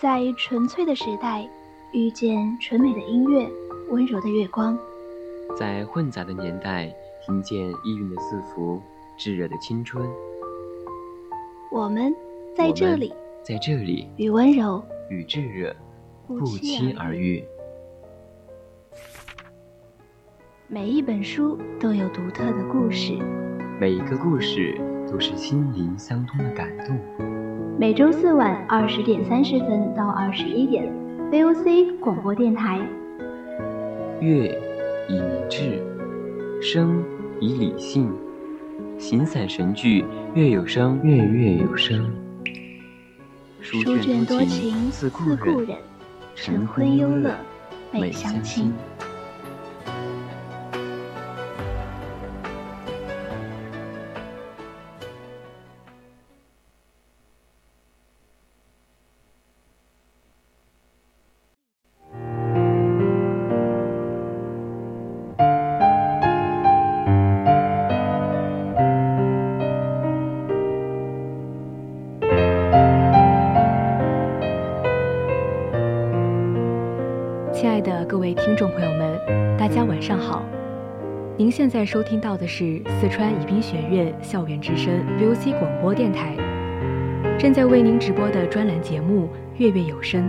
在纯粹的时代，遇见纯美的音乐，温柔的月光；在混杂的年代，听见意蕴的字符，炙热的青春。我们在这里，在这里，与温柔与炙热不期而遇。每一本书都有独特的故事，每一个故事都是心灵相通的感动。每周四晚二十点三十分到二十一点，VOC 广播电台。乐以明志，声以理性，形散神聚，月有声，月月有声。书卷多情自故人，晨昏忧乐每相亲。在收听到的是四川宜宾学院校园之声 VOC 广播电台，正在为您直播的专栏节目《月月有声》，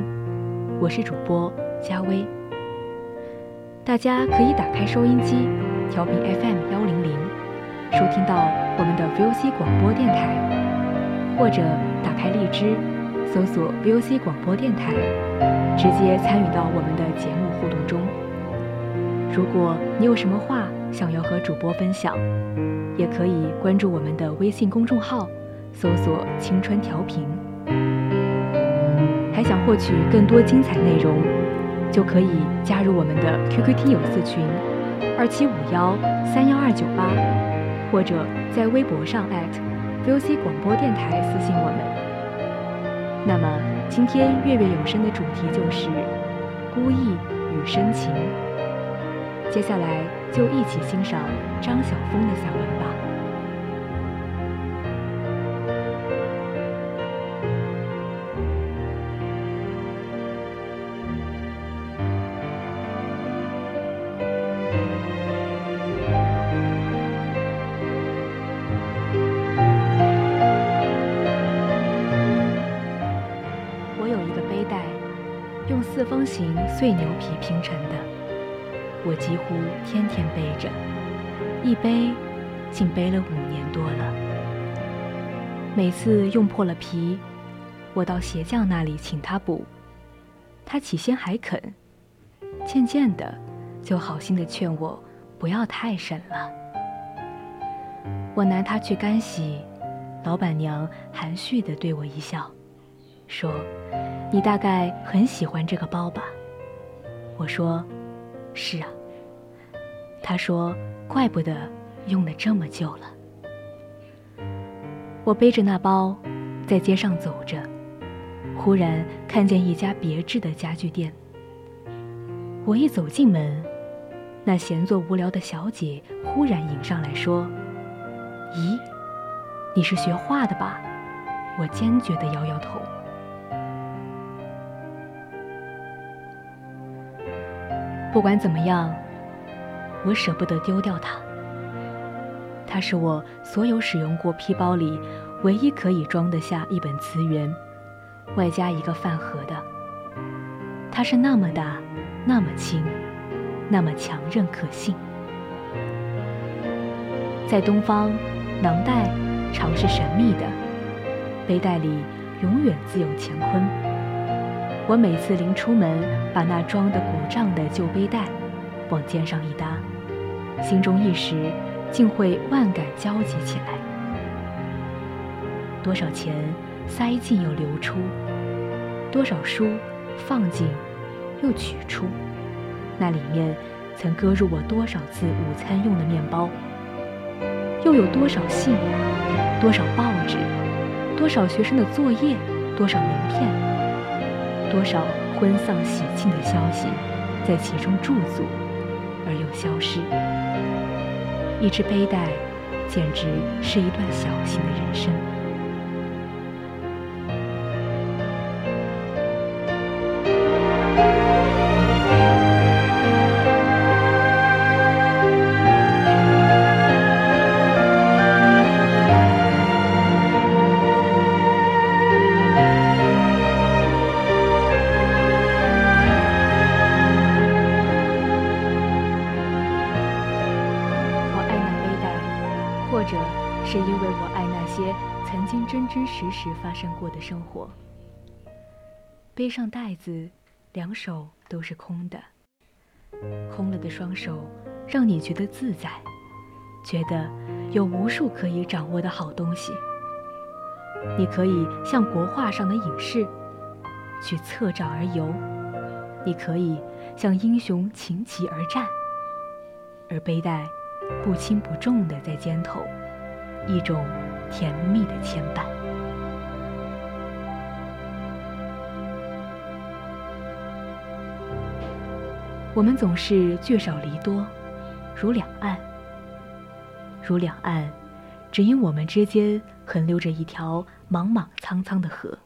我是主播佳薇。大家可以打开收音机，调频 FM 幺零零，收听到我们的 VOC 广播电台，或者打开荔枝，搜索 VOC 广播电台，直接参与到我们的节目互动中。如果你有什么话，想要和主播分享，也可以关注我们的微信公众号，搜索“青春调频”。还想获取更多精彩内容，就可以加入我们的 QQ 听友四群：二七五幺三幺二九八，或者在微博上 @VOC 广播电台私信我们。那么，今天月月有声的主题就是孤意与深情。接下来就一起欣赏张晓峰的散文吧。五年多了。每次用破了皮，我到鞋匠那里请他补，他起先还肯，渐渐的就好心的劝我不要太省了。我拿它去干洗，老板娘含蓄的对我一笑，说：“你大概很喜欢这个包吧？”我说。是啊，他说：“怪不得用了这么久了。”我背着那包，在街上走着，忽然看见一家别致的家具店。我一走进门，那闲坐无聊的小姐忽然迎上来说：“咦，你是学画的吧？”我坚决地摇摇头。不管怎么样，我舍不得丢掉它。它是我所有使用过皮包里唯一可以装得下一本词源，外加一个饭盒的。它是那么大，那么轻，那么强韧可信。在东方，囊袋常是神秘的，背带里永远自有乾坤。我每次临出门，把那装得鼓胀的旧背带往肩上一搭，心中一时竟会万感交集起来。多少钱塞进又流出，多少书放进又取出，那里面曾搁入我多少次午餐用的面包，又有多少信，多少报纸，多少学生的作业，多少名片。多少婚丧喜庆的消息，在其中驻足，而又消失。一只背带，简直是一段小型的人生。过的生活。背上袋子，两手都是空的，空了的双手让你觉得自在，觉得有无数可以掌握的好东西。你可以像国画上的隐士，去策照而游；你可以像英雄擎旗而战，而背带不轻不重的在肩头，一种甜蜜的牵绊。我们总是聚少离多，如两岸，如两岸，只因我们之间。横流着一条莽莽苍苍的河，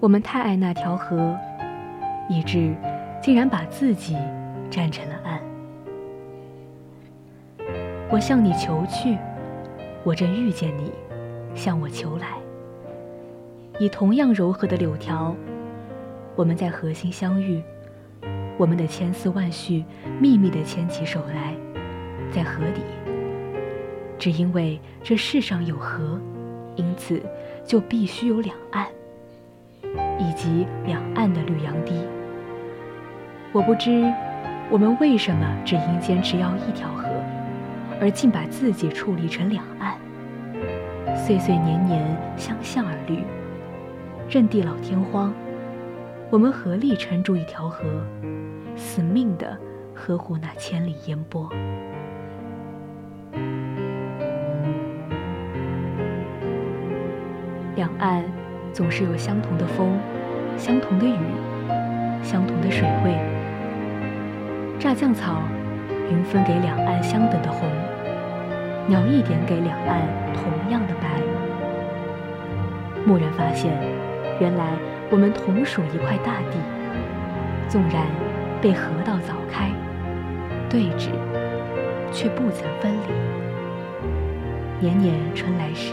我们太爱那条河，以致竟然把自己站成了岸。我向你求去，我正遇见你向我求来。以同样柔和的柳条，我们在河心相遇。我们的千丝万绪，秘密地牵起手来，在河底。只因为这世上有河，因此就必须有两岸，以及两岸的绿杨堤。我不知我们为什么只因坚持要一条河，而竟把自己处理成两岸。岁岁年年相向而绿，任地老天荒，我们合力撑住一条河。死命的呵护那千里烟波，两岸总是有相同的风，相同的雨，相同的水味。乍降草，云分给两岸相等的红，鸟一点给两岸同样的白。蓦然发现，原来我们同属一块大地，纵然。被河道凿开，对峙，却不曾分离。年年春来时，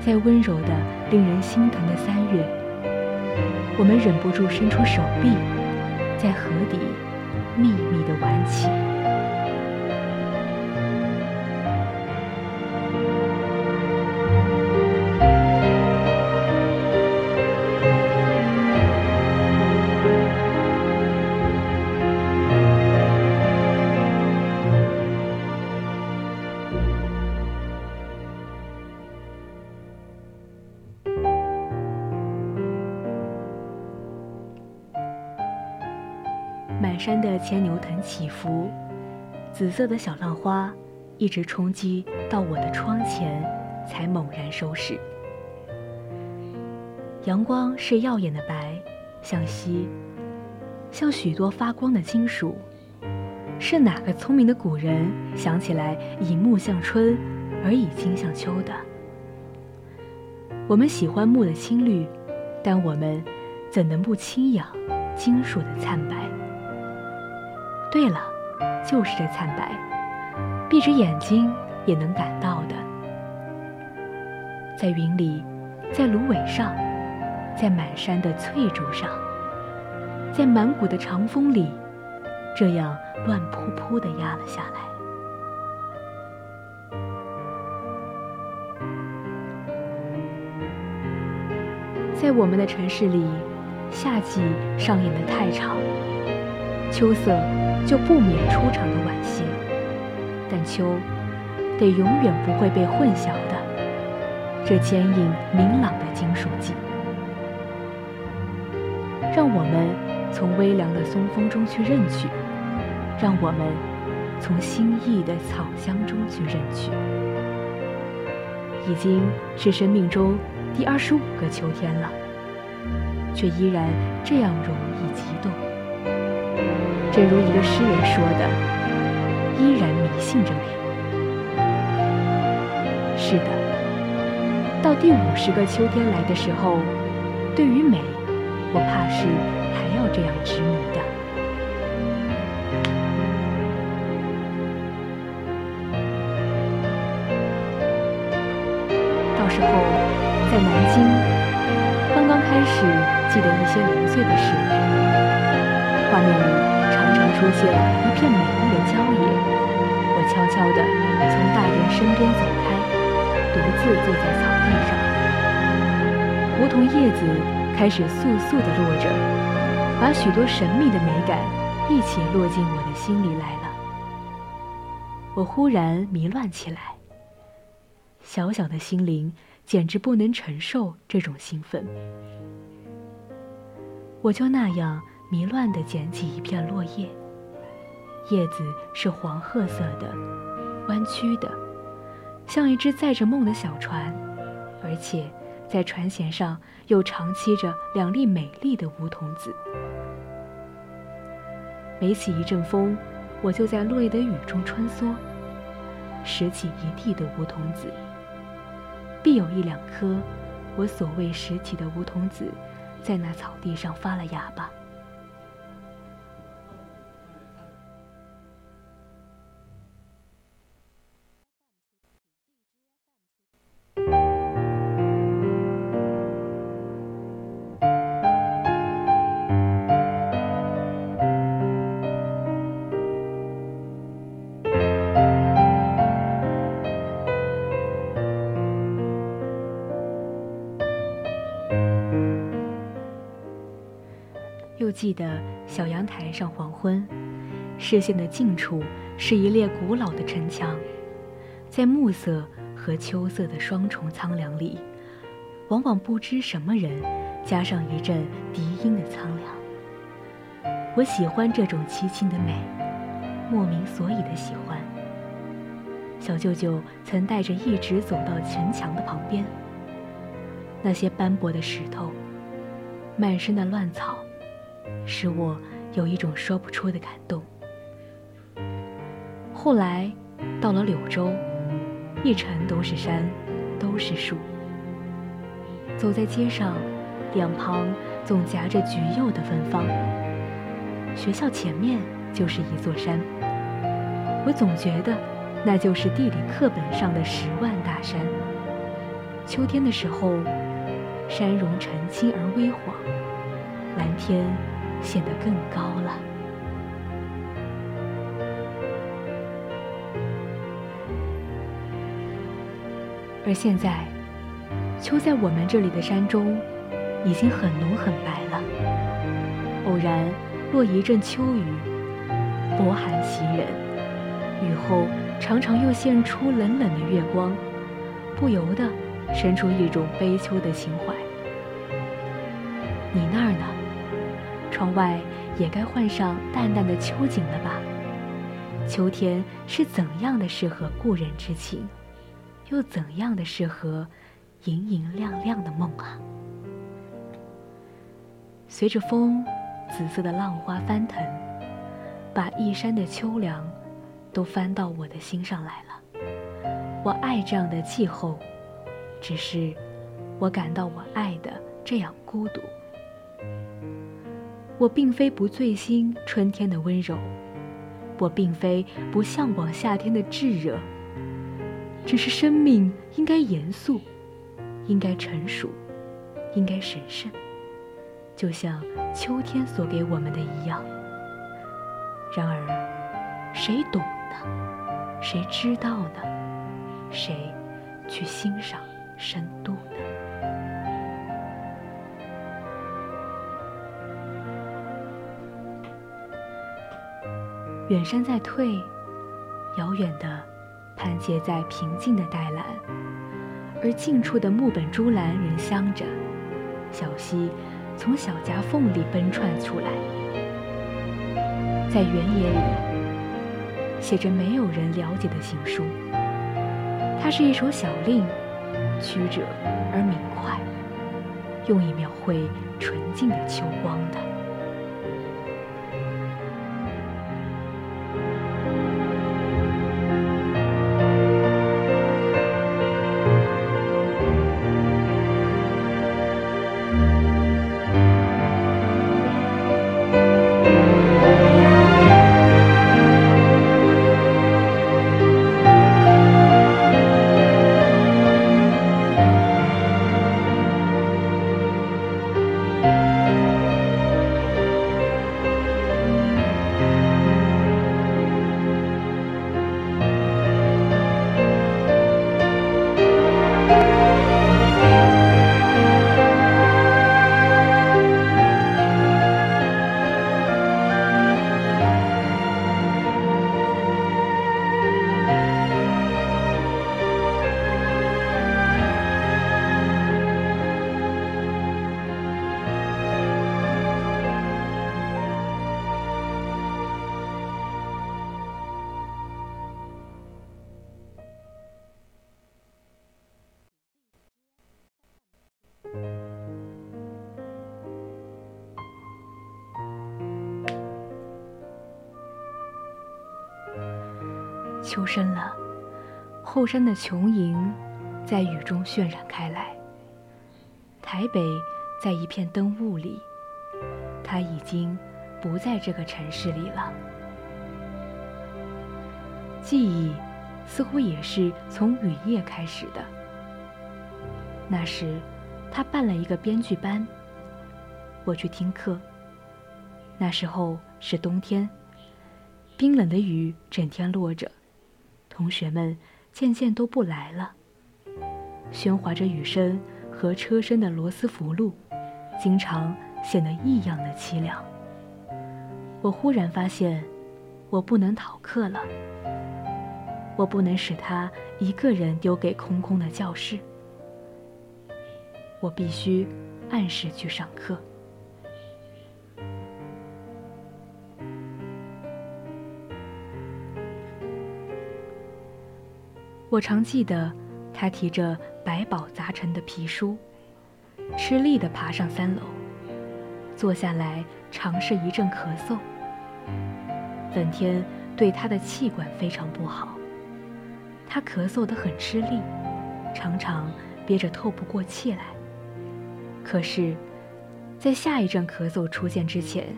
在温柔的、令人心疼的三月，我们忍不住伸出手臂，在河底秘密地挽起。牵牛藤起伏，紫色的小浪花一直冲击到我的窗前，才猛然收拾。阳光是耀眼的白，向西，像许多发光的金属。是哪个聪明的古人想起来以木向春，而以金向秋的？我们喜欢木的青绿，但我们怎能不轻仰金属的灿白？对了，就是这惨白，闭着眼睛也能感到的。在云里，在芦苇上，在满山的翠竹上，在满谷的长风里，这样乱扑扑地压了下来。在我们的城市里，夏季上演的太长。秋色就不免出场的晚些，但秋得永远不会被混淆的这坚硬明朗的金属记，让我们从微凉的松风中去认取，让我们从新意的草香中去认取。已经是生命中第二十五个秋天了，却依然这样容易激动。正如一个诗人说的：“依然迷信着美。”是的，到第五十个秋天来的时候，对于美，我怕是还要这样执迷的。到时候，在南京，刚刚开始记得一些零碎的事，画面里。出现一片美丽的郊野，我悄悄地从大人身边走开，独自坐在草地上。梧桐叶子开始簌簌地落着，把许多神秘的美感一起落进我的心里来了。我忽然迷乱起来，小小的心灵简直不能承受这种兴奋。我就那样迷乱地捡起一片落叶，叶子是黄褐色的，弯曲的，像一只载着梦的小船，而且在船舷上又长栖着两粒美丽的梧桐子。每起一阵风，我就在落叶的雨中穿梭，拾起一地的梧桐子，必有一两颗我所谓拾起的梧桐子。在那草地上发了芽吧。记得小阳台上黄昏，视线的近处是一列古老的城墙，在暮色和秋色的双重苍凉里，往往不知什么人加上一阵笛音的苍凉。我喜欢这种凄清的美，莫名所以的喜欢。小舅舅曾带着一直走到城墙的旁边，那些斑驳的石头，满身的乱草。使我有一种说不出的感动。后来到了柳州，一城都是山，都是树。走在街上，两旁总夹着橘柚的芬芳。学校前面就是一座山，我总觉得那就是地理课本上的十万大山。秋天的时候，山容澄清而微黄，蓝天。显得更高了。而现在，秋在我们这里的山中已经很浓很白了。偶然落一阵秋雨，薄寒袭人，雨后常常又现出冷冷的月光，不由得生出一种悲秋的情怀。你那儿呢？窗外也该换上淡淡的秋景了吧？秋天是怎样的适合故人之情，又怎样的适合莹莹亮亮的梦啊？随着风，紫色的浪花翻腾，把一山的秋凉都翻到我的心上来了。我爱这样的气候，只是我感到我爱的这样孤独。我并非不醉心春天的温柔，我并非不向往夏天的炙热。只是生命应该严肃，应该成熟，应该神圣，就像秋天所给我们的一样。然而，谁懂呢？谁知道呢？谁去欣赏深度呢？远山在退，遥远的盘结在平静的黛蓝，而近处的木本珠兰仍香着。小溪从小夹缝里奔窜出来，在原野里写着没有人了解的情书。它是一首小令，曲折而明快，用以描绘纯净的秋光的。秋深了，后山的琼营在雨中渲染开来。台北在一片灯雾里，它已经不在这个城市里了。记忆似乎也是从雨夜开始的。那时，他办了一个编剧班，我去听课。那时候是冬天，冰冷的雨整天落着，同学们渐渐都不来了。喧哗着雨声和车声的罗斯福路，经常显得异样的凄凉。我忽然发现，我不能逃课了。我不能使他一个人丢给空空的教室。我必须按时去上课。我常记得，他提着百宝杂陈的皮书，吃力地爬上三楼，坐下来尝试一阵咳嗽。本天对他的气管非常不好，他咳嗽得很吃力，常常憋着透不过气来。可是，在下一阵咳嗽出现之前，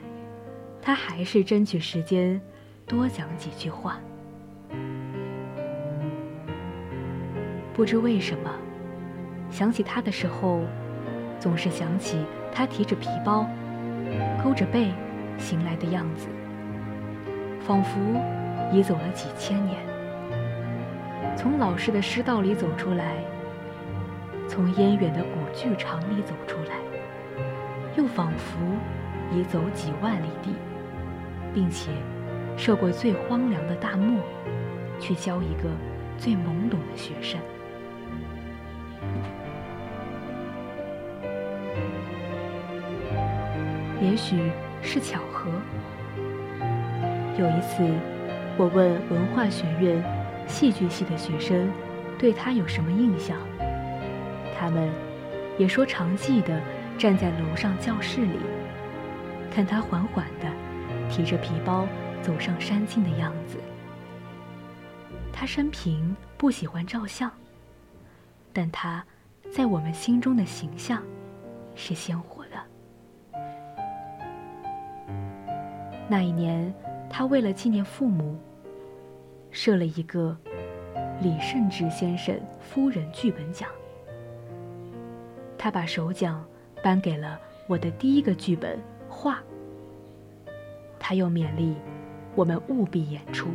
他还是争取时间多讲几句话。不知为什么，想起他的时候，总是想起他提着皮包，勾着背行来的样子，仿佛已走了几千年。从老式的师道里走出来，从烟远的古剧场里走出来，又仿佛已走几万里地，并且涉过最荒凉的大漠，去教一个最懵懂的学生。也许是巧合。有一次，我问文化学院戏剧系的学生，对他有什么印象？他们也说常记得站在楼上教室里，看他缓缓地提着皮包走上山径的样子。他生平不喜欢照相，但他在我们心中的形象是鲜活。那一年，他为了纪念父母，设了一个李慎之先生夫人剧本奖。他把手奖颁给了我的第一个剧本《画》。他又勉励我们务必演出。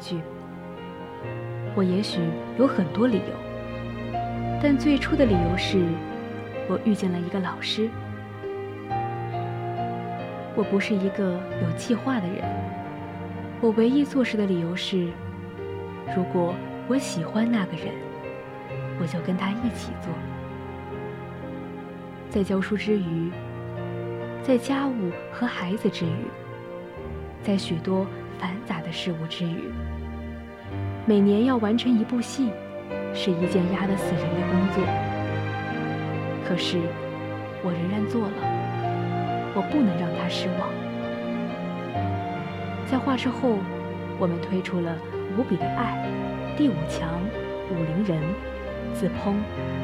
句，我也许有很多理由，但最初的理由是，我遇见了一个老师。我不是一个有计划的人，我唯一做事的理由是，如果我喜欢那个人，我就跟他一起做。在教书之余，在家务和孩子之余。在许多繁杂的事物之余，每年要完成一部戏，是一件压得死人的工作。可是，我仍然做了。我不能让他失望。在画室后，我们推出了《无比的爱》《第五强》《武陵人》《自烹》《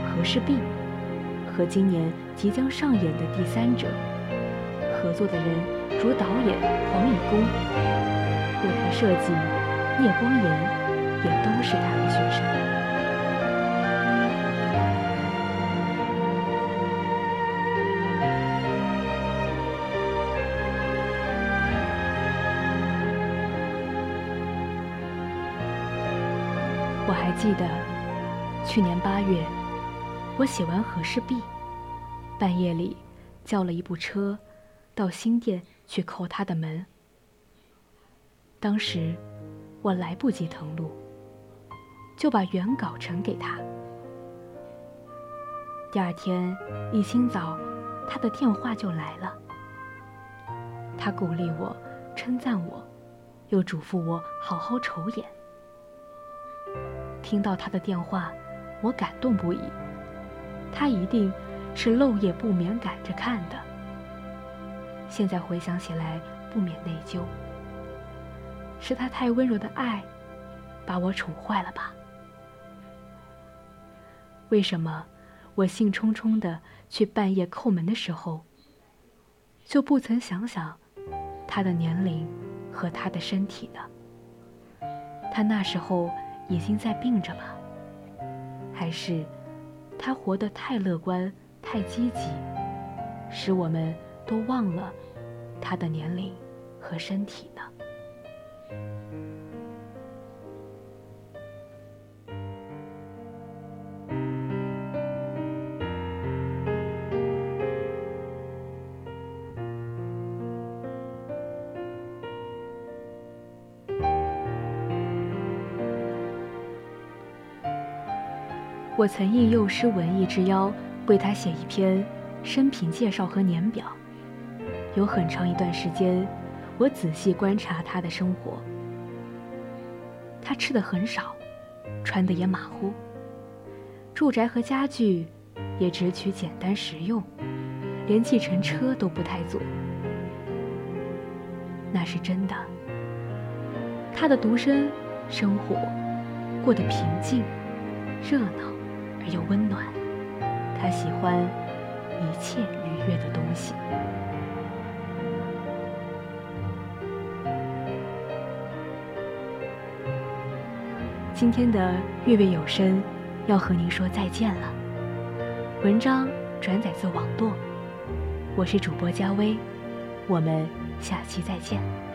和氏璧》和今年即将上演的《第三者》。合作的人。如导演黄以功、舞台设计聂光言，也都是他的学生。我还记得，去年八月，我写完和氏璧，半夜里。叫了一部车，到新店去叩他的门。当时我来不及誊录，就把原稿呈给他。第二天一清早，他的电话就来了。他鼓励我，称赞我，又嘱咐我好好筹演。听到他的电话，我感动不已。他一定是漏夜不眠赶着看的。现在回想起来，不免内疚。是他太温柔的爱，把我宠坏了吧？为什么我兴冲冲的去半夜叩门的时候，就不曾想想他的年龄和他的身体呢？他那时候已经在病着吧？还是他活得太乐观、太积极，使我们都忘了他的年龄和身体呢？我曾应幼师文艺之邀，为他写一篇生平介绍和年表。有很长一段时间，我仔细观察他的生活。他吃的很少，穿的也马虎，住宅和家具也只取简单实用，连计程车都不太坐。那是真的。他的独身生活过得平静、热闹。而又温暖，他喜欢一切愉悦的东西。今天的月月有声要和您说再见了。文章转载自网络，我是主播佳薇，我们下期再见。